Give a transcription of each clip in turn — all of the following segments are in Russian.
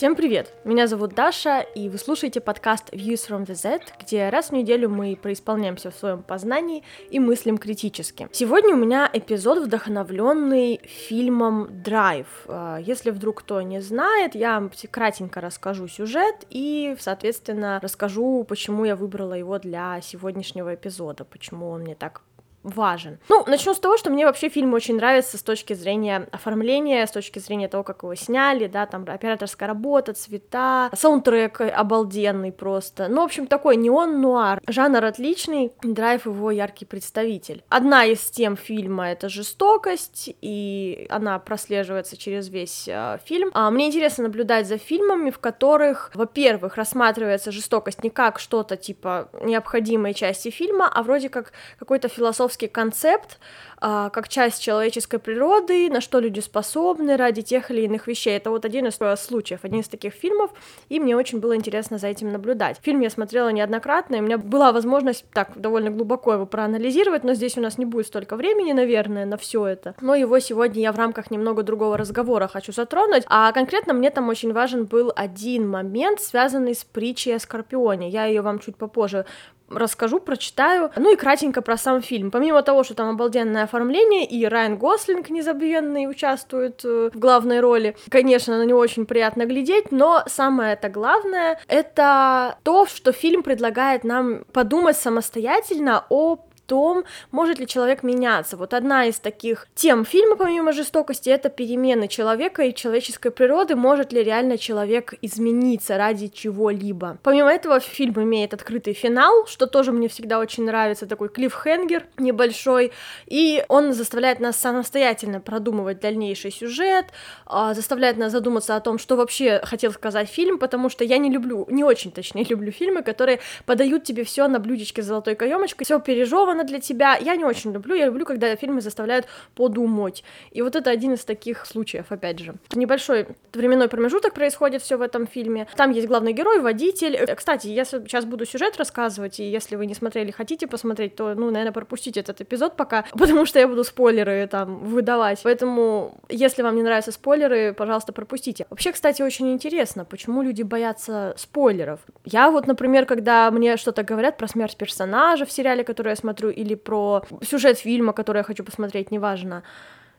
Всем привет! Меня зовут Даша, и вы слушаете подкаст Views from the Z, где раз в неделю мы преисполняемся в своем познании и мыслим критически. Сегодня у меня эпизод, вдохновленный фильмом Драйв. А, если вдруг кто не знает, я кратенько расскажу сюжет и, соответственно, расскажу, почему я выбрала его для сегодняшнего эпизода, почему он мне так важен. Ну, начну с того, что мне вообще фильм очень нравится с точки зрения оформления, с точки зрения того, как его сняли, да, там операторская работа, цвета, саундтрек обалденный просто. Ну, в общем, такой неон-нуар. Жанр отличный, драйв его яркий представитель. Одна из тем фильма — это жестокость, и она прослеживается через весь э, фильм. А, мне интересно наблюдать за фильмами, в которых, во-первых, рассматривается жестокость не как что-то типа необходимой части фильма, а вроде как какой-то философский философский концепт, а, как часть человеческой природы, на что люди способны ради тех или иных вещей. Это вот один из случаев, один из таких фильмов, и мне очень было интересно за этим наблюдать. Фильм я смотрела неоднократно, и у меня была возможность так довольно глубоко его проанализировать, но здесь у нас не будет столько времени, наверное, на все это. Но его сегодня я в рамках немного другого разговора хочу затронуть, а конкретно мне там очень важен был один момент, связанный с притчей о Скорпионе. Я ее вам чуть попозже расскажу, прочитаю. Ну и кратенько про сам фильм. Помимо того, что там обалденное оформление, и Райан Гослинг незабвенный участвует э, в главной роли, конечно, на него очень приятно глядеть, но самое это главное, это то, что фильм предлагает нам подумать самостоятельно о том, может ли человек меняться. Вот одна из таких тем фильма, помимо жестокости, это перемены человека и человеческой природы, может ли реально человек измениться ради чего-либо. Помимо этого, фильм имеет открытый финал, что тоже мне всегда очень нравится, такой клиффхенгер небольшой, и он заставляет нас самостоятельно продумывать дальнейший сюжет, а, заставляет нас задуматься о том, что вообще хотел сказать фильм, потому что я не люблю, не очень точнее люблю фильмы, которые подают тебе все на блюдечке с золотой каемочкой, все пережевано, сделано для тебя. Я не очень люблю, я люблю, когда фильмы заставляют подумать. И вот это один из таких случаев, опять же. Небольшой временной промежуток происходит все в этом фильме. Там есть главный герой, водитель. Э, кстати, я сейчас буду сюжет рассказывать, и если вы не смотрели, хотите посмотреть, то, ну, наверное, пропустите этот эпизод пока, потому что я буду спойлеры там выдавать. Поэтому, если вам не нравятся спойлеры, пожалуйста, пропустите. Вообще, кстати, очень интересно, почему люди боятся спойлеров. Я вот, например, когда мне что-то говорят про смерть персонажа в сериале, который я смотрю, или про сюжет фильма, который я хочу посмотреть, неважно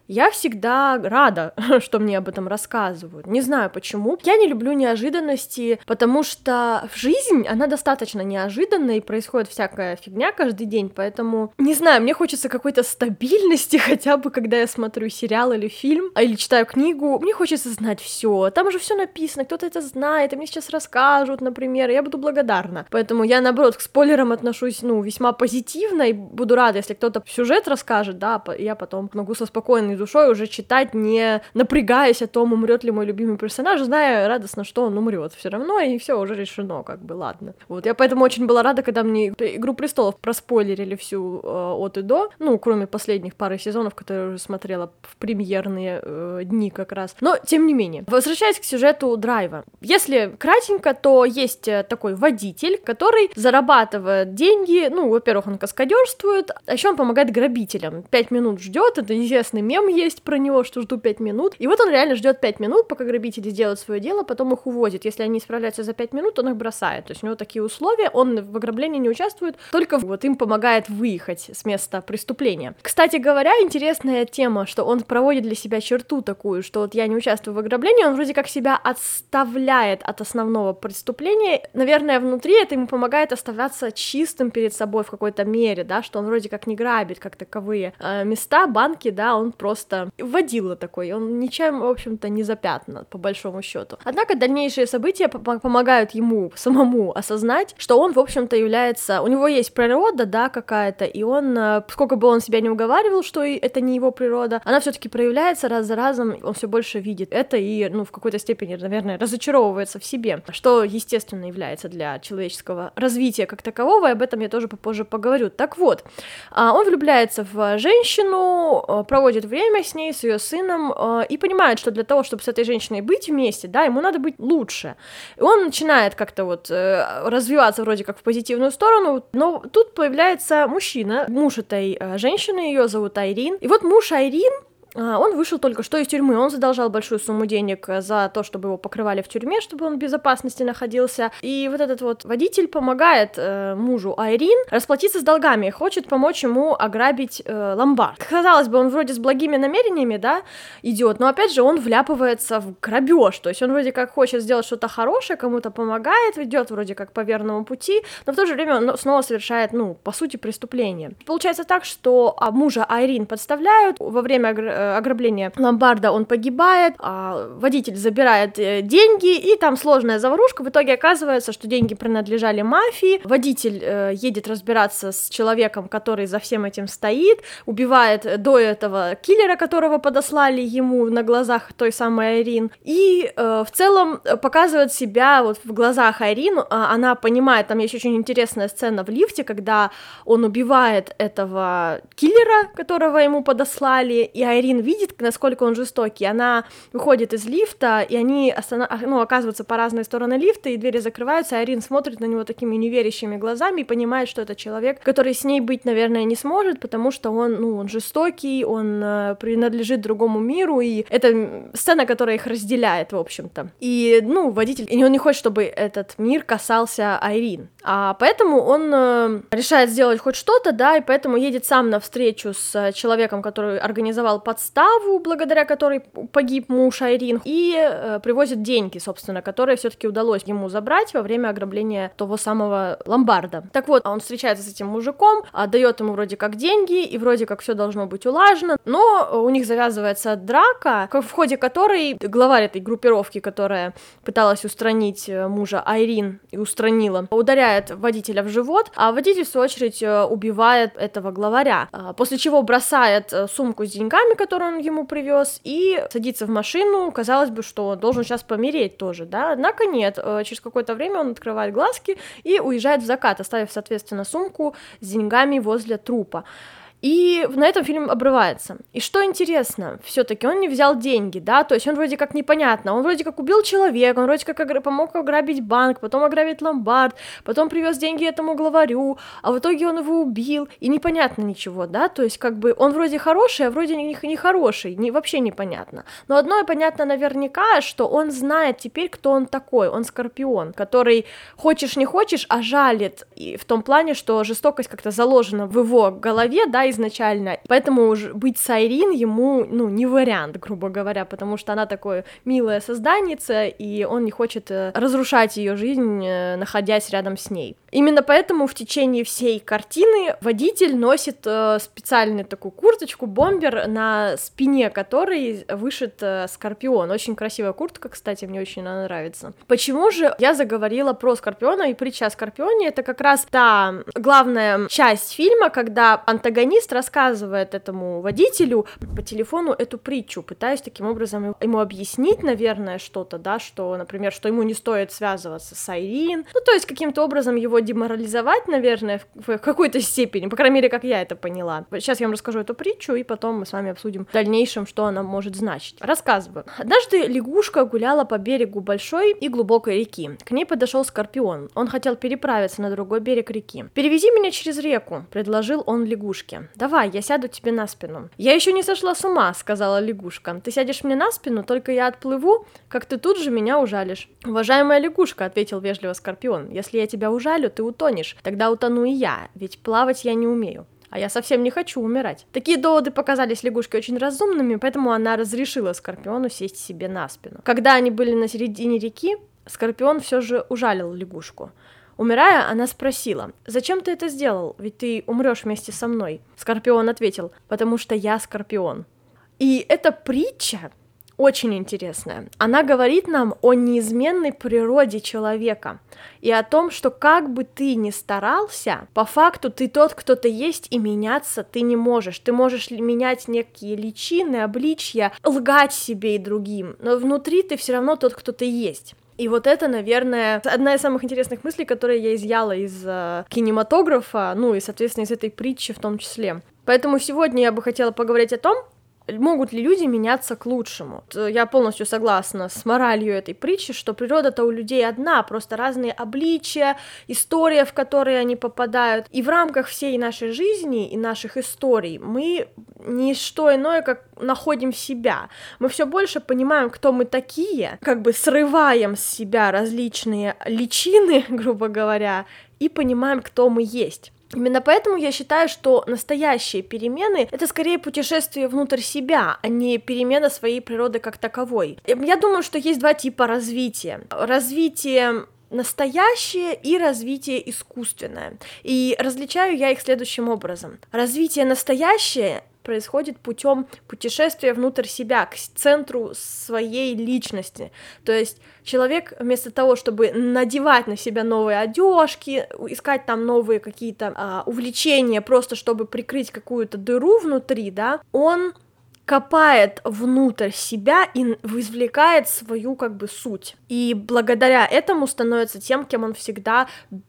я всегда рада, что мне об этом рассказывают. Не знаю почему. Я не люблю неожиданности, потому что в жизнь она достаточно неожиданная, и происходит всякая фигня каждый день, поэтому, не знаю, мне хочется какой-то стабильности, хотя бы когда я смотрю сериал или фильм, а или читаю книгу, мне хочется знать все. Там уже все написано, кто-то это знает, и мне сейчас расскажут, например, и я буду благодарна. Поэтому я, наоборот, к спойлерам отношусь, ну, весьма позитивно, и буду рада, если кто-то сюжет расскажет, да, я потом могу со спокойной душой уже читать, не напрягаясь о том, умрет ли мой любимый персонаж, зная радостно, что он умрет все равно, и все уже решено, как бы, ладно. Вот, я поэтому очень была рада, когда мне Игру престолов проспойлерили всю э, от и до, ну, кроме последних пары сезонов, которые уже смотрела в премьерные э, дни как раз. Но, тем не менее, возвращаясь к сюжету драйва. Если кратенько, то есть э, такой водитель, который зарабатывает деньги, ну, во-первых, он каскадерствует, а еще он помогает грабителям. Пять минут ждет, это известный мем есть про него, что жду 5 минут. И вот он реально ждет 5 минут, пока грабители сделают свое дело, потом их увозит. Если они справляются за 5 минут, он их бросает. То есть у него такие условия, он в ограблении не участвует, только вот им помогает выехать с места преступления. Кстати говоря, интересная тема, что он проводит для себя черту такую, что вот я не участвую в ограблении, он вроде как себя отставляет от основного преступления. Наверное, внутри это ему помогает оставаться чистым перед собой в какой-то мере, да, что он вроде как не грабит как таковые э, места, банки, да, он просто просто водила такой, он ничем, в общем-то, не запятнан, по большому счету. Однако дальнейшие события помогают ему самому осознать, что он, в общем-то, является... У него есть природа, да, какая-то, и он, э, сколько бы он себя не уговаривал, что это не его природа, она все таки проявляется раз за разом, он все больше видит это и, ну, в какой-то степени, наверное, разочаровывается в себе, что, естественно, является для человеческого развития как такового, и об этом я тоже попозже поговорю. Так вот, а, он влюбляется в женщину, э, проводит время время с ней, с ее сыном, э, и понимает, что для того, чтобы с этой женщиной быть вместе, да, ему надо быть лучше. И он начинает как-то вот э, развиваться вроде как в позитивную сторону, но тут появляется мужчина, муж этой э, женщины, ее зовут Айрин. И вот муж Айрин он вышел только что из тюрьмы, он задолжал большую сумму денег за то, чтобы его покрывали в тюрьме, чтобы он в безопасности находился. И вот этот вот водитель помогает э, мужу Айрин расплатиться с долгами, хочет помочь ему ограбить э, ломбард. Казалось бы, он вроде с благими намерениями, да, идет, но опять же он вляпывается в грабеж, то есть он вроде как хочет сделать что-то хорошее, кому-то помогает, идет вроде как по верному пути, но в то же время он снова совершает, ну, по сути, преступление. Получается так, что а, мужа Айрин подставляют во время Э, ограбления ломбарда он погибает, а водитель забирает э, деньги, и там сложная заварушка. В итоге оказывается, что деньги принадлежали мафии. Водитель э, едет разбираться с человеком, который за всем этим стоит, убивает до этого киллера, которого подослали ему на глазах той самой Айрин. И э, в целом показывает себя вот в глазах Айрин. А, она понимает, там есть очень интересная сцена в лифте, когда он убивает этого киллера, которого ему подослали, и Айрин Айрин видит, насколько он жестокий, она выходит из лифта, и они останов... ну, оказываются по разные стороны лифта, и двери закрываются, и Айрин смотрит на него такими неверящими глазами и понимает, что это человек, который с ней быть, наверное, не сможет, потому что он, ну, он жестокий, он э, принадлежит другому миру, и это сцена, которая их разделяет, в общем-то. И, ну, водитель, и он не хочет, чтобы этот мир касался Айрин, а поэтому он э, решает сделать хоть что-то, да, и поэтому едет сам на встречу с человеком, который организовал подставу, благодаря которой погиб муж Айрин, и э, привозит деньги, собственно, которые все-таки удалось ему забрать во время ограбления того самого ломбарда. Так вот, он встречается с этим мужиком, отдает ему вроде как деньги, и вроде как все должно быть улажено, но у них завязывается драка, в ходе которой главарь этой группировки, которая пыталась устранить э, мужа Айрин и устранила, ударяет водителя в живот, а водитель, в свою очередь, э, убивает этого главаря, а, после чего бросает э, сумку с деньгами, которую он ему привез, и садится в машину, казалось бы, что он должен сейчас помереть тоже, да, однако нет, э, через какое-то время он открывает глазки и уезжает в закат, оставив, соответственно, сумку с деньгами возле трупа. И на этом фильм обрывается. И что интересно, все-таки он не взял деньги, да, то есть он вроде как непонятно, он вроде как убил человека, он вроде как помог ограбить банк, потом ограбить ломбард, потом привез деньги этому главарю, а в итоге он его убил, и непонятно ничего, да, то есть как бы он вроде хороший, а вроде не, не хороший, не, вообще непонятно. Но одно понятно наверняка, что он знает теперь, кто он такой, он скорпион, который хочешь не хочешь, а жалит, и в том плане, что жестокость как-то заложена в его голове, да, изначально, поэтому уж быть с Айрин ему, ну, не вариант, грубо говоря, потому что она такое милое созданица, и он не хочет э, разрушать ее жизнь, э, находясь рядом с ней. Именно поэтому в течение всей картины водитель носит э, специальную такую курточку, бомбер, на спине которой вышит скорпион. Очень красивая куртка, кстати, мне очень она нравится. Почему же я заговорила про скорпиона и притча о скорпионе? Это как раз та главная часть фильма, когда антагонист Таксист рассказывает этому водителю по телефону эту притчу, пытаясь таким образом ему объяснить, наверное, что-то, да, что, например, что ему не стоит связываться с Айрин, ну, то есть каким-то образом его деморализовать, наверное, в какой-то степени, по крайней мере, как я это поняла. Сейчас я вам расскажу эту притчу, и потом мы с вами обсудим в дальнейшем, что она может значить. Рассказываю. Однажды лягушка гуляла по берегу большой и глубокой реки. К ней подошел скорпион. Он хотел переправиться на другой берег реки. «Перевези меня через реку», — предложил он лягушке. Давай, я сяду тебе на спину. Я еще не сошла с ума, сказала лягушка. Ты сядешь мне на спину, только я отплыву, как ты тут же меня ужалишь. Уважаемая лягушка, ответил вежливо Скорпион, если я тебя ужалю, ты утонешь. Тогда утону и я, ведь плавать я не умею а я совсем не хочу умирать. Такие доводы показались лягушке очень разумными, поэтому она разрешила Скорпиону сесть себе на спину. Когда они были на середине реки, Скорпион все же ужалил лягушку. Умирая, она спросила, «Зачем ты это сделал? Ведь ты умрешь вместе со мной». Скорпион ответил, «Потому что я Скорпион». И эта притча очень интересная. Она говорит нам о неизменной природе человека и о том, что как бы ты ни старался, по факту ты тот, кто ты есть, и меняться ты не можешь. Ты можешь менять некие личины, обличья, лгать себе и другим, но внутри ты все равно тот, кто ты есть. И вот это, наверное, одна из самых интересных мыслей, которые я изъяла из э, кинематографа, ну и, соответственно, из этой притчи в том числе. Поэтому сегодня я бы хотела поговорить о том, могут ли люди меняться к лучшему. Я полностью согласна с моралью этой притчи, что природа-то у людей одна, просто разные обличия, история, в которые они попадают. И в рамках всей нашей жизни и наших историй мы не что иное, как находим себя. Мы все больше понимаем, кто мы такие, как бы срываем с себя различные личины, грубо говоря, и понимаем, кто мы есть. Именно поэтому я считаю, что настоящие перемены — это скорее путешествие внутрь себя, а не перемена своей природы как таковой. Я думаю, что есть два типа развития. Развитие настоящее и развитие искусственное. И различаю я их следующим образом. Развитие настоящее происходит путем путешествия внутрь себя, к центру своей личности. То есть человек вместо того, чтобы надевать на себя новые одежки, искать там новые какие-то а, увлечения, просто чтобы прикрыть какую-то дыру внутри, да, он копает внутрь себя и извлекает свою как бы суть. И благодаря этому становится тем, кем он всегда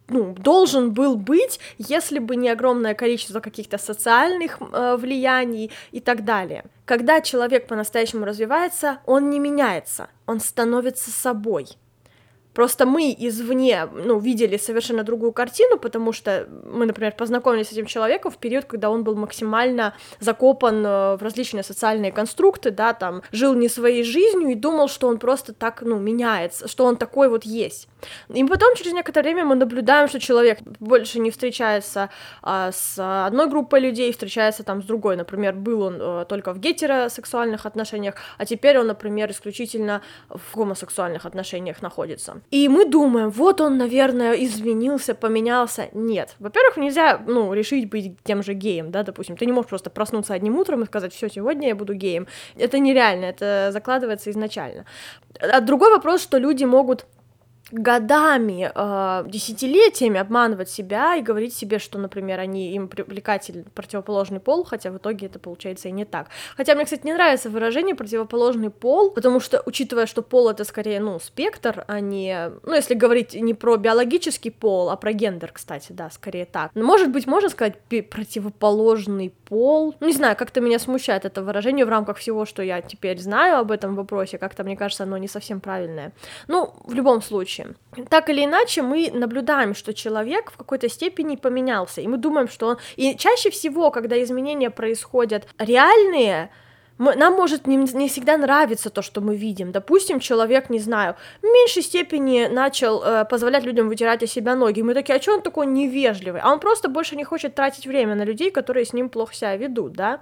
ну, должен был быть, если бы не огромное количество каких-то социальных э, влияний и так далее. Когда человек по-настоящему развивается, он не меняется, он становится собой. Просто мы извне, ну, видели совершенно другую картину, потому что мы, например, познакомились с этим человеком в период, когда он был максимально закопан э, в различные социальные конструкты, да, там, жил не своей жизнью и думал, что он просто так, ну, меняется, что он такой вот есть. И потом, через некоторое время, мы наблюдаем, что человек больше не встречается а, с одной группой людей, встречается там с другой. Например, был он а, только в гетеросексуальных отношениях, а теперь он, например, исключительно в гомосексуальных отношениях находится. И мы думаем, вот он, наверное, изменился, поменялся. Нет. Во-первых, нельзя, ну, решить быть тем же геем, да, допустим. Ты не можешь просто проснуться одним утром и сказать, все, сегодня я буду геем. Это нереально, это закладывается изначально. А другой вопрос, что люди могут годами, э, десятилетиями обманывать себя и говорить себе, что, например, они им привлекатель противоположный пол, хотя в итоге это получается и не так. Хотя мне, кстати, не нравится выражение противоположный пол, потому что, учитывая, что пол это скорее, ну, спектр, а не, ну, если говорить не про биологический пол, а про гендер, кстати, да, скорее так. Может быть, можно сказать противоположный пол. Не знаю, как-то меня смущает это выражение в рамках всего, что я теперь знаю об этом вопросе, как-то, мне кажется, оно не совсем правильное. Ну, в любом случае. Так или иначе, мы наблюдаем, что человек в какой-то степени поменялся, и мы думаем, что он... И чаще всего, когда изменения происходят реальные, мы, нам может не, не всегда нравиться то, что мы видим. Допустим, человек, не знаю, в меньшей степени начал э, позволять людям вытирать о себя ноги. Мы такие, а что он такой невежливый? А он просто больше не хочет тратить время на людей, которые с ним плохо себя ведут, да?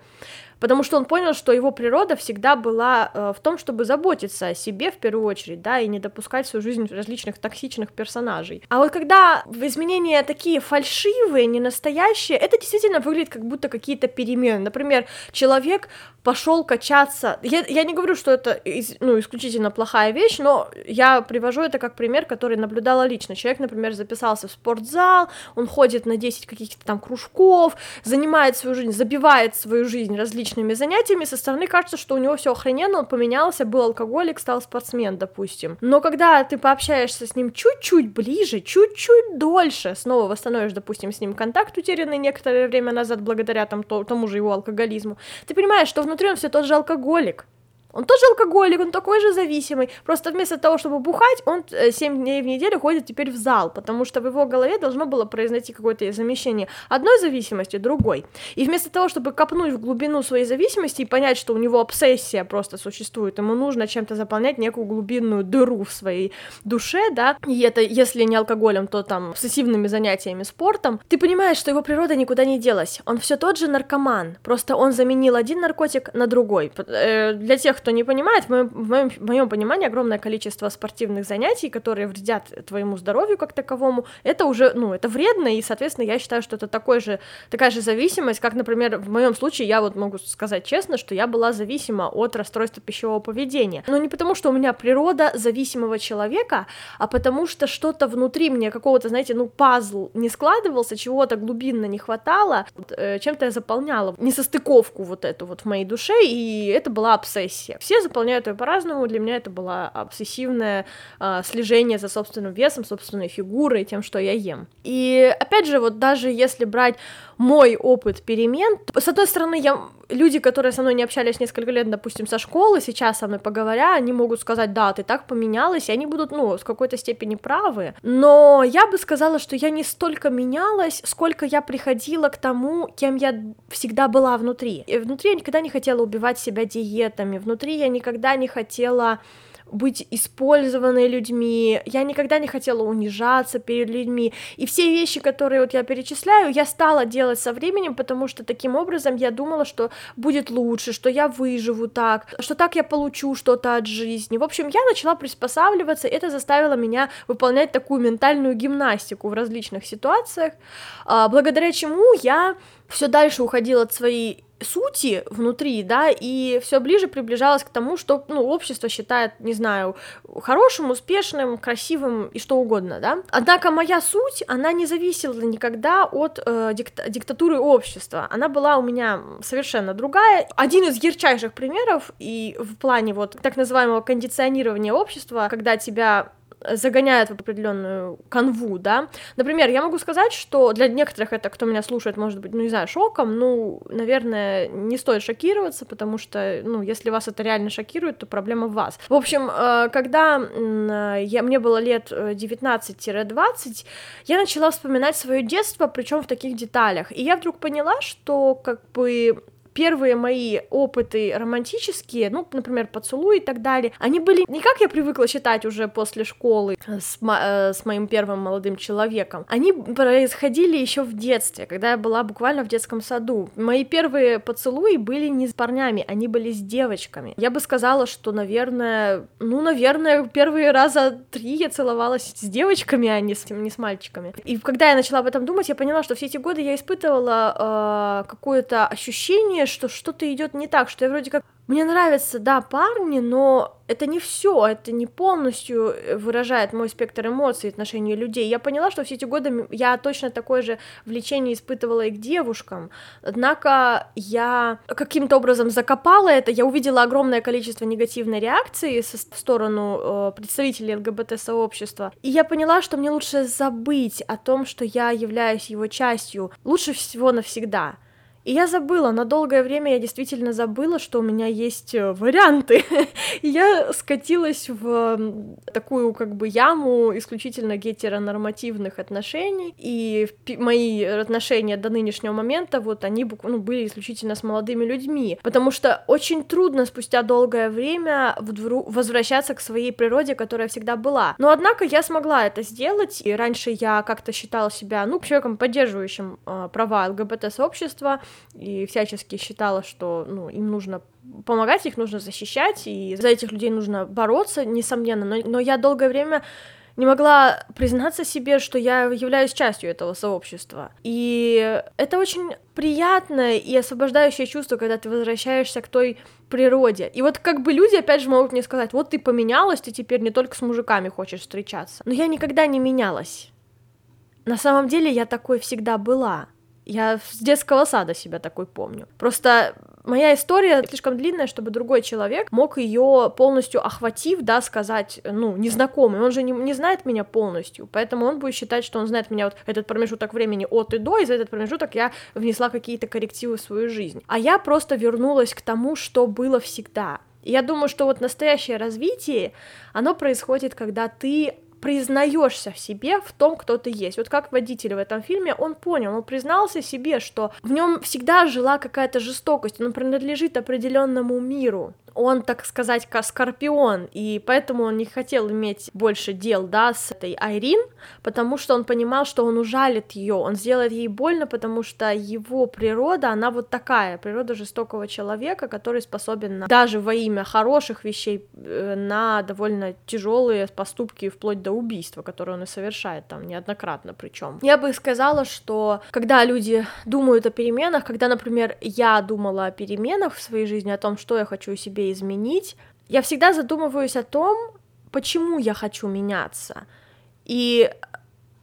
потому что он понял, что его природа всегда была э, в том, чтобы заботиться о себе в первую очередь, да, и не допускать в свою жизнь различных токсичных персонажей. А вот когда изменения такие фальшивые, не настоящие, это действительно выглядит как будто какие-то перемены. Например, человек пошел качаться. Я, я не говорю, что это из, ну, исключительно плохая вещь, но я привожу это как пример, который наблюдала лично. Человек, например, записался в спортзал, он ходит на 10 каких-то там кружков, занимает свою жизнь, забивает свою жизнь различными занятиями, со стороны кажется, что у него все охрененно, он поменялся, был алкоголик, стал спортсмен, допустим. Но когда ты пообщаешься с ним чуть-чуть ближе, чуть-чуть дольше, снова восстановишь, допустим, с ним контакт, утерянный некоторое время назад благодаря там, тому же его алкоголизму, ты понимаешь, что внутри он все тот же алкоголик. Он тоже алкоголик, он такой же зависимый. Просто вместо того, чтобы бухать, он 7 э, дней в неделю ходит теперь в зал, потому что в его голове должно было произойти какое-то замещение одной зависимости другой. И вместо того, чтобы копнуть в глубину своей зависимости и понять, что у него обсессия просто существует, ему нужно чем-то заполнять некую глубинную дыру в своей душе, да, и это, если не алкоголем, то там обсессивными занятиями спортом, ты понимаешь, что его природа никуда не делась. Он все тот же наркоман, просто он заменил один наркотик на другой. Э, для тех, кто не понимает, в моем, в, моем, в моем понимании огромное количество спортивных занятий, которые вредят твоему здоровью как таковому, это уже, ну, это вредно, и, соответственно, я считаю, что это такой же, такая же зависимость, как, например, в моем случае, я вот могу сказать честно, что я была зависима от расстройства пищевого поведения. Но не потому, что у меня природа зависимого человека, а потому что что-то внутри мне, какого-то, знаете, ну, пазл не складывался, чего-то глубинно не хватало, э, чем-то я заполняла несостыковку вот эту вот в моей душе, и это была обсессия все. Все заполняют ее по-разному, для меня это было обсессивное э, слежение за собственным весом, собственной фигурой, тем, что я ем. И опять же, вот даже если брать мой опыт перемен, с одной стороны, я люди, которые со мной не общались несколько лет, допустим, со школы, сейчас со мной поговоря, они могут сказать, да, ты так поменялась, и они будут, ну, в какой-то степени правы. Но я бы сказала, что я не столько менялась, сколько я приходила к тому, кем я всегда была внутри. И внутри я никогда не хотела убивать себя диетами, внутри я никогда не хотела быть использованной людьми, я никогда не хотела унижаться перед людьми, и все вещи, которые вот я перечисляю, я стала делать со временем, потому что таким образом я думала, что будет лучше, что я выживу так, что так я получу что-то от жизни. В общем, я начала приспосабливаться, это заставило меня выполнять такую ментальную гимнастику в различных ситуациях, а, благодаря чему я все дальше уходила от своей сути внутри, да, и все ближе приближалось к тому, что, ну, общество считает, не знаю, хорошим, успешным, красивым и что угодно, да. Однако моя суть, она не зависела никогда от э, дикта- диктатуры общества, она была у меня совершенно другая. Один из ярчайших примеров и в плане вот так называемого кондиционирования общества, когда тебя загоняет в определенную канву, да. Например, я могу сказать, что для некоторых это, кто меня слушает, может быть, ну, не знаю, шоком, ну, наверное, не стоит шокироваться, потому что, ну, если вас это реально шокирует, то проблема в вас. В общем, э, когда я, мне было лет 19-20, я начала вспоминать свое детство, причем в таких деталях, и я вдруг поняла, что, как бы, первые мои опыты романтические, ну, например, поцелуи и так далее, они были не как я привыкла считать уже после школы с, мо- э, с моим первым молодым человеком, они происходили еще в детстве, когда я была буквально в детском саду. Мои первые поцелуи были не с парнями, они были с девочками. Я бы сказала, что, наверное, ну, наверное, первые раза три я целовалась с девочками, а не с, не с мальчиками. И когда я начала об этом думать, я поняла, что все эти годы я испытывала э, какое-то ощущение что что-то идет не так, что я вроде как мне нравятся, да, парни, но это не все, это не полностью э, выражает мой спектр эмоций в отношении людей. Я поняла, что все эти годы я точно такое же влечение испытывала и к девушкам, однако я каким-то образом закопала это, я увидела огромное количество негативной реакции со в сторону э, представителей ЛГБТ-сообщества, и я поняла, что мне лучше забыть о том, что я являюсь его частью, лучше всего навсегда. И я забыла, на долгое время я действительно забыла, что у меня есть э, варианты. я скатилась в такую как бы яму исключительно гетеронормативных отношений, и мои отношения до нынешнего момента, вот они ну, были исключительно с молодыми людьми, потому что очень трудно спустя долгое время возвращаться к своей природе, которая всегда была. Но однако я смогла это сделать, и раньше я как-то считала себя, ну, человеком, поддерживающим э, права ЛГБТ-сообщества, и всячески считала, что ну, им нужно помогать, их нужно защищать, и за этих людей нужно бороться, несомненно, но, но я долгое время не могла признаться себе, что я являюсь частью этого сообщества. И это очень приятное и освобождающее чувство, когда ты возвращаешься к той природе. И вот как бы люди опять же могут мне сказать, вот ты поменялась, ты теперь не только с мужиками хочешь встречаться. Но я никогда не менялась. На самом деле я такой всегда была. Я с детского сада себя такой помню. Просто моя история слишком длинная, чтобы другой человек мог ее полностью охватив, да, сказать, ну, незнакомый. Он же не, не знает меня полностью, поэтому он будет считать, что он знает меня вот этот промежуток времени от и до, и за этот промежуток я внесла какие-то коррективы в свою жизнь. А я просто вернулась к тому, что было всегда. я думаю, что вот настоящее развитие, оно происходит, когда ты признаешься в себе, в том, кто ты есть. Вот как водитель в этом фильме, он понял, он признался себе, что в нем всегда жила какая-то жестокость, он принадлежит определенному миру он, так сказать, как скорпион, и поэтому он не хотел иметь больше дел, да, с этой Айрин, потому что он понимал, что он ужалит ее, он сделает ей больно, потому что его природа, она вот такая, природа жестокого человека, который способен на, даже во имя хороших вещей э, на довольно тяжелые поступки, вплоть до убийства, которые он и совершает там неоднократно причем. Я бы сказала, что когда люди думают о переменах, когда, например, я думала о переменах в своей жизни, о том, что я хочу себе себе изменить, я всегда задумываюсь о том, почему я хочу меняться. И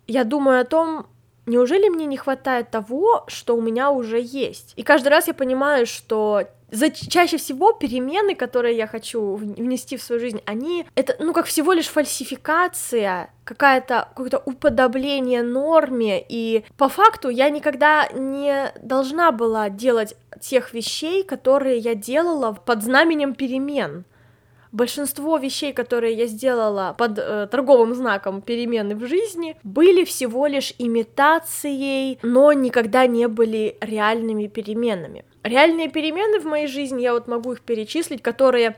я думаю о том, неужели мне не хватает того, что у меня уже есть. И каждый раз я понимаю, что за, чаще всего перемены, которые я хочу внести в свою жизнь, они это, ну, как всего лишь фальсификация, какая-то какое-то уподобление норме, и по факту я никогда не должна была делать тех вещей, которые я делала под знаменем перемен большинство вещей, которые я сделала под э, торговым знаком перемены в жизни, были всего лишь имитацией, но никогда не были реальными переменами. Реальные перемены в моей жизни, я вот могу их перечислить, которые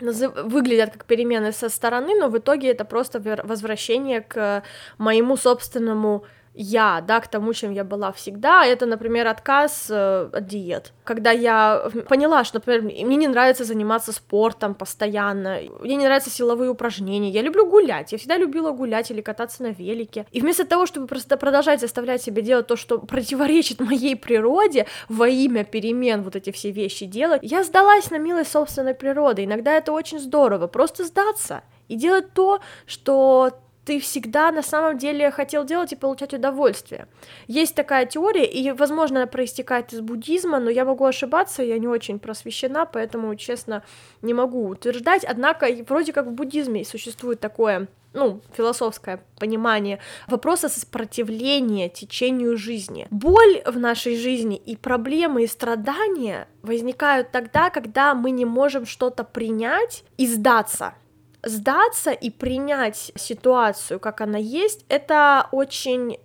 выглядят как перемены со стороны, но в итоге это просто возвращение к моему собственному я, да, к тому, чем я была всегда. Это, например, отказ э, от диет. Когда я поняла, что, например, мне не нравится заниматься спортом постоянно, мне не нравятся силовые упражнения, я люблю гулять, я всегда любила гулять или кататься на велике. И вместо того, чтобы просто продолжать заставлять себя делать то, что противоречит моей природе, во имя перемен вот эти все вещи делать, я сдалась на милость собственной природы. Иногда это очень здорово, просто сдаться и делать то, что ты всегда на самом деле хотел делать и получать удовольствие. Есть такая теория, и, возможно, она проистекает из буддизма, но я могу ошибаться, я не очень просвещена, поэтому, честно, не могу утверждать. Однако, вроде как в буддизме существует такое ну, философское понимание вопроса сопротивления течению жизни. Боль в нашей жизни и проблемы и страдания возникают тогда, когда мы не можем что-то принять и сдаться сдаться и принять ситуацию, как она есть, это очень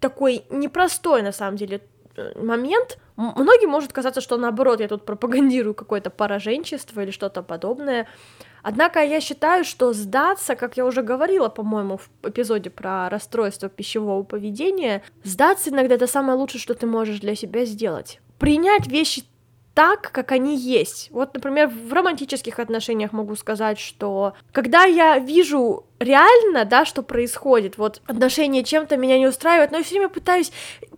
такой непростой, на самом деле, э, момент. Многим может казаться, что наоборот, я тут пропагандирую какое-то пораженчество или что-то подобное. Однако я считаю, что сдаться, как я уже говорила, по-моему, в эпизоде про расстройство пищевого поведения, сдаться иногда это самое лучшее, что ты можешь для себя сделать. Принять вещи так, как они есть. Вот, например, в романтических отношениях могу сказать, что когда я вижу реально, да, что происходит, вот отношения чем-то меня не устраивают, но я все время пытаюсь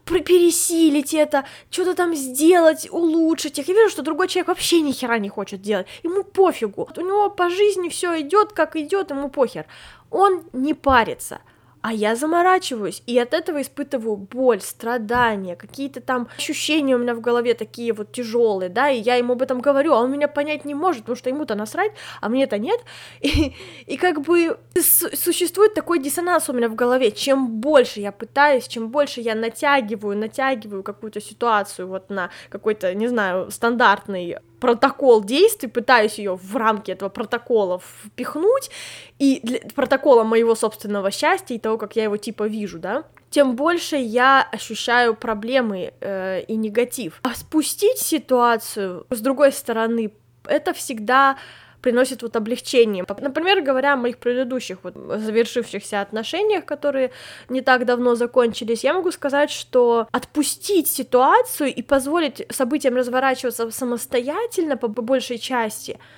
пересилить это, что-то там сделать, улучшить их. Я вижу, что другой человек вообще ни хера не хочет делать, ему пофигу. У него по жизни все идет, как идет, ему похер. Он не парится а я заморачиваюсь, и от этого испытываю боль, страдания, какие-то там ощущения у меня в голове такие вот тяжелые, да, и я ему об этом говорю, а он меня понять не может, потому что ему-то насрать, а мне-то нет, и, и как бы существует такой диссонанс у меня в голове, чем больше я пытаюсь, чем больше я натягиваю, натягиваю какую-то ситуацию вот на какой-то, не знаю, стандартный протокол действий, пытаюсь ее в рамки этого протокола впихнуть, и для протокола моего собственного счастья и того, как я его типа вижу, да, тем больше я ощущаю проблемы э, и негатив. А спустить ситуацию с другой стороны, это всегда приносит вот облегчение. Например, говоря о моих предыдущих вот завершившихся отношениях, которые не так давно закончились, я могу сказать, что отпустить ситуацию и позволить событиям разворачиваться самостоятельно по большей части —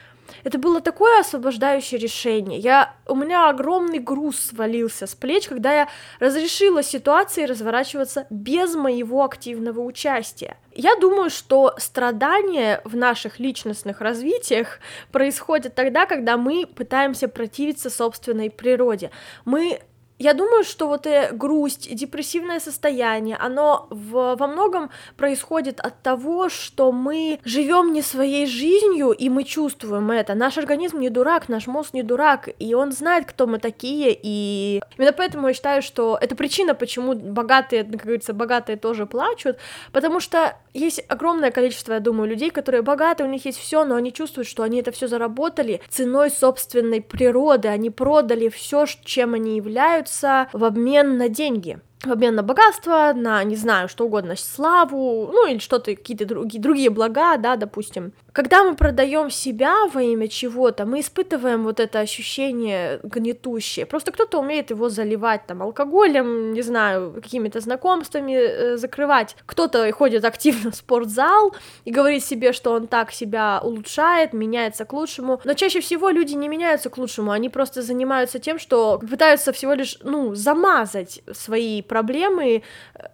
это было такое освобождающее решение. Я, у меня огромный груз свалился с плеч, когда я разрешила ситуации разворачиваться без моего активного участия. Я думаю, что страдания в наших личностных развитиях происходят тогда, когда мы пытаемся противиться собственной природе. Мы я думаю, что вот и грусть, депрессивное состояние, оно в, во многом происходит от того, что мы живем не своей жизнью, и мы чувствуем это. Наш организм не дурак, наш мозг не дурак, и он знает, кто мы такие, и именно поэтому я считаю, что это причина, почему богатые, как говорится, богатые тоже плачут, потому что есть огромное количество, я думаю, людей, которые богаты, у них есть все, но они чувствуют, что они это все заработали ценой собственной природы, они продали все, чем они являются, в обмен на деньги в обмен на богатство, на, не знаю, что угодно, славу, ну или что-то, какие-то другие, другие блага, да, допустим. Когда мы продаем себя во имя чего-то, мы испытываем вот это ощущение гнетущее. Просто кто-то умеет его заливать там алкоголем, не знаю, какими-то знакомствами э, закрывать. Кто-то ходит активно в спортзал и говорит себе, что он так себя улучшает, меняется к лучшему. Но чаще всего люди не меняются к лучшему, они просто занимаются тем, что пытаются всего лишь, ну, замазать свои проблемы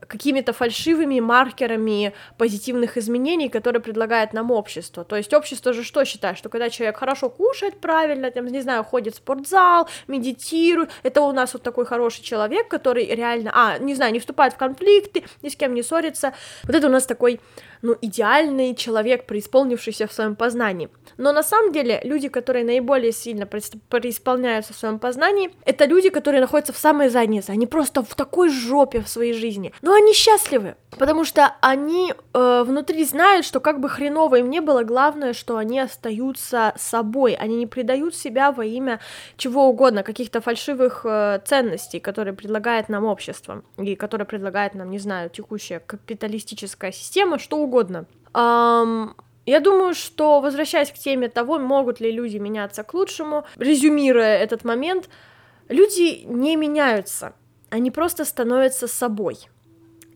какими-то фальшивыми маркерами позитивных изменений, которые предлагает нам общество. То есть общество же что считает, что когда человек хорошо кушает правильно, там, не знаю, ходит в спортзал, медитирует, это у нас вот такой хороший человек, который реально, а, не знаю, не вступает в конфликты, ни с кем не ссорится. Вот это у нас такой ну, идеальный человек, преисполнившийся в своем познании. Но на самом деле люди, которые наиболее сильно преисполняются в своем познании, это люди, которые находятся в самой заднице, они просто в такой жопе в своей жизни, но они счастливы, потому что они э, внутри знают, что как бы хреново им не было, главное, что они остаются собой, они не предают себя во имя чего угодно, каких-то фальшивых э, ценностей, которые предлагает нам общество, и которые предлагает нам, не знаю, текущая капиталистическая система, что угодно. Um, я думаю, что, возвращаясь к теме того, могут ли люди меняться к лучшему, резюмируя этот момент, люди не меняются, они просто становятся собой.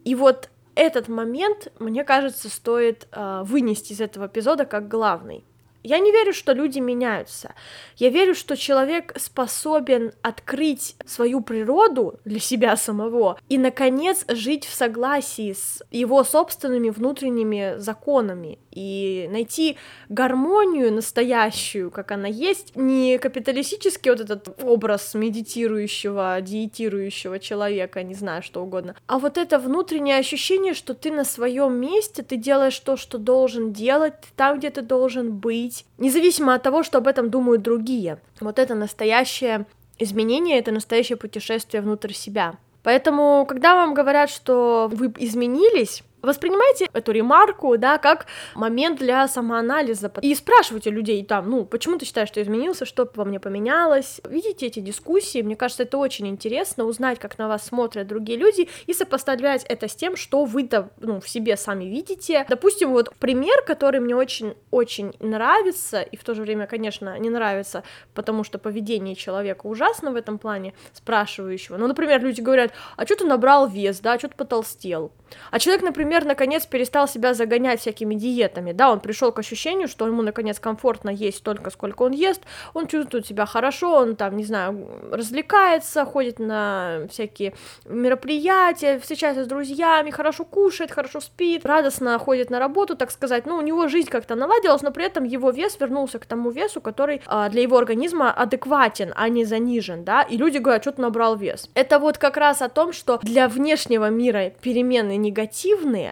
И вот этот момент, мне кажется, стоит э, вынести из этого эпизода как главный. Я не верю, что люди меняются. Я верю, что человек способен открыть свою природу для себя самого и, наконец, жить в согласии с его собственными внутренними законами и найти гармонию настоящую, как она есть, не капиталистический вот этот образ медитирующего, диетирующего человека, не знаю, что угодно, а вот это внутреннее ощущение, что ты на своем месте, ты делаешь то, что должен делать, там, где ты должен быть, быть, независимо от того, что об этом думают другие. Вот это настоящее изменение, это настоящее путешествие внутрь себя. Поэтому, когда вам говорят, что вы изменились, Воспринимайте эту ремарку, да, как момент для самоанализа. И спрашивайте людей там, ну, почему ты считаешь, что изменился, что во мне поменялось. Видите эти дискуссии, мне кажется, это очень интересно, узнать, как на вас смотрят другие люди, и сопоставлять это с тем, что вы-то, ну, в себе сами видите. Допустим, вот пример, который мне очень-очень нравится, и в то же время, конечно, не нравится, потому что поведение человека ужасно в этом плане, спрашивающего. Ну, например, люди говорят, а что ты набрал вес, да, что ты потолстел? А человек, например, например, наконец перестал себя загонять всякими диетами, да, он пришел к ощущению, что ему, наконец, комфортно есть столько, сколько он ест, он чувствует себя хорошо, он там, не знаю, развлекается, ходит на всякие мероприятия, встречается с друзьями, хорошо кушает, хорошо спит, радостно ходит на работу, так сказать, ну, у него жизнь как-то наладилась, но при этом его вес вернулся к тому весу, который а, для его организма адекватен, а не занижен, да, и люди говорят, что ты набрал вес. Это вот как раз о том, что для внешнего мира перемены негативные,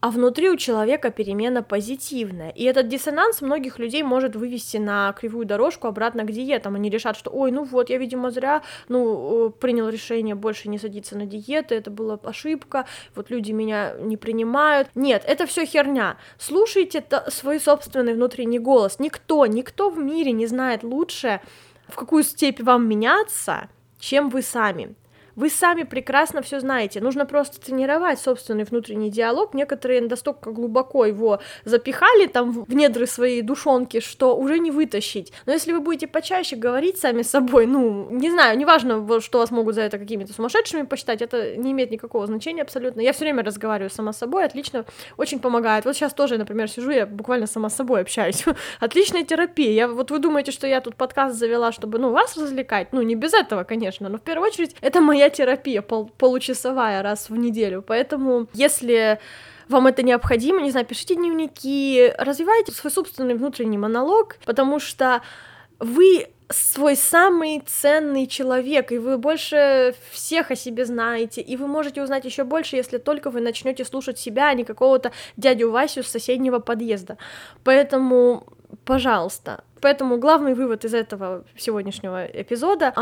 а внутри у человека перемена позитивная. И этот диссонанс многих людей может вывести на кривую дорожку обратно к диетам. Они решат, что, ой, ну вот, я, видимо, зря, ну, э, принял решение больше не садиться на диеты, это была ошибка, вот люди меня не принимают. Нет, это все херня. Слушайте свой собственный внутренний голос. Никто, никто в мире не знает лучше, в какую степь вам меняться, чем вы сами. Вы сами прекрасно все знаете. Нужно просто тренировать собственный внутренний диалог. Некоторые настолько глубоко его запихали там в недры своей душонки, что уже не вытащить. Но если вы будете почаще говорить сами с собой, ну, не знаю, неважно, что вас могут за это какими-то сумасшедшими посчитать, это не имеет никакого значения абсолютно. Я все время разговариваю сама с собой, отлично, очень помогает. Вот сейчас тоже, например, сижу, я буквально сама с собой общаюсь. Отличная терапия. Я, вот вы думаете, что я тут подкаст завела, чтобы, ну, вас развлекать? Ну, не без этого, конечно, но в первую очередь это моя терапия пол получасовая раз в неделю, поэтому если вам это необходимо, не знаю, пишите дневники, развивайте свой собственный внутренний монолог, потому что вы свой самый ценный человек, и вы больше всех о себе знаете, и вы можете узнать еще больше, если только вы начнете слушать себя, а не какого-то дядю Васю с соседнего подъезда. Поэтому, пожалуйста. Поэтому главный вывод из этого сегодняшнего эпизода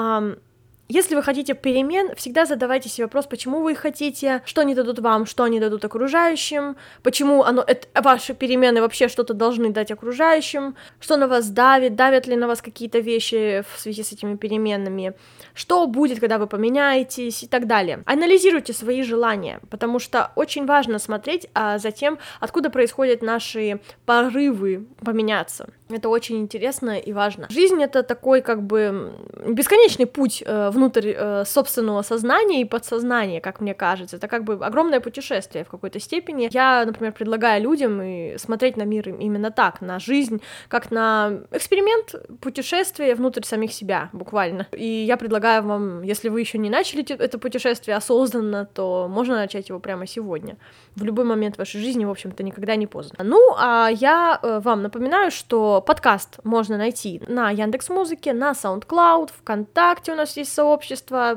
если вы хотите перемен, всегда задавайте себе вопрос, почему вы их хотите, что они дадут вам, что они дадут окружающим, почему оно, это, ваши перемены вообще что-то должны дать окружающим, что на вас давит, давят ли на вас какие-то вещи в связи с этими переменами, что будет, когда вы поменяетесь и так далее. Анализируйте свои желания, потому что очень важно смотреть а за тем, откуда происходят наши порывы поменяться. Это очень интересно и важно. Жизнь это такой как бы бесконечный путь э, внутрь э, собственного сознания и подсознания, как мне кажется. Это как бы огромное путешествие в какой-то степени. Я, например, предлагаю людям и смотреть на мир именно так, на жизнь, как на эксперимент путешествия внутрь самих себя, буквально. И я предлагаю вам, если вы еще не начали это путешествие осознанно, то можно начать его прямо сегодня. В любой момент вашей жизни, в общем-то, никогда не поздно. Ну, а я э, вам напоминаю, что подкаст можно найти на Яндекс Музыке, на SoundCloud, ВКонтакте у нас есть сообщество,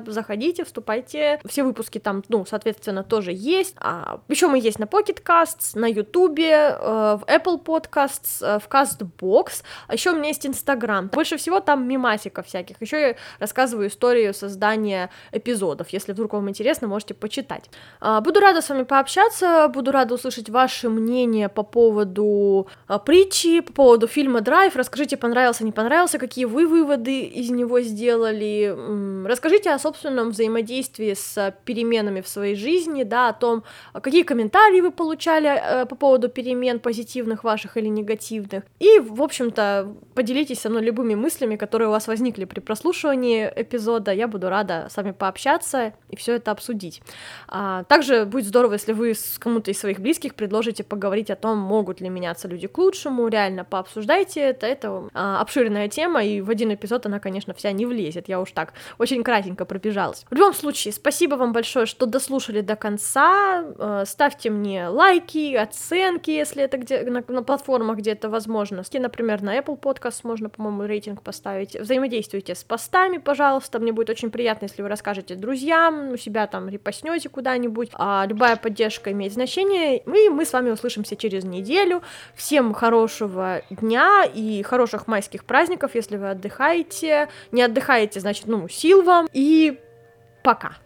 заходите, вступайте, все выпуски там, ну, соответственно, тоже есть. А, еще мы есть на Pocket Casts, на Ютубе, э, в Apple Podcasts, э, в CastBox, а еще у меня есть Инстаграм. Больше всего там мимасиков всяких. Еще я рассказываю историю создания эпизодов. Если вдруг вам интересно, можете почитать. А, буду рада с вами пообщаться, буду рада услышать ваше мнение по поводу а, притчи, по поводу фильма «Драйв». Расскажите, понравился, не понравился, какие вы выводы из него сделали. Расскажите о собственном взаимодействии с переменами в своей жизни, да, о том, какие комментарии вы получали э, по поводу перемен позитивных ваших или негативных. И, в общем-то, поделитесь со мной любыми мыслями, которые у вас возникли при прослушивании эпизода. Я буду рада с вами пообщаться и все это обсудить. А, также будет здорово, если вы с кому-то из своих близких предложите поговорить о том, могут ли меняться люди к лучшему, реально пообсуждайте это. Это а, обширная тема, и в один эпизод она, конечно, вся не влезет. Я уж так очень кратенько пробежалась. В любом случае, спасибо вам большое, что дослушали до конца. А, ставьте мне лайки, оценки, если это где на, на платформах, где это возможно. Например, на Apple Podcast можно, по-моему, рейтинг поставить. Взаимодействуйте с постами, пожалуйста. Мне будет очень приятно, если вы расскажете друзьям, у себя там репостнете куда-нибудь. А, любая поддержка имеет значение. И мы с вами услышимся через неделю. Всем хорошего дня и хороших майских праздников, если вы отдыхаете. Не отдыхаете, значит, ну, сил вам. И пока.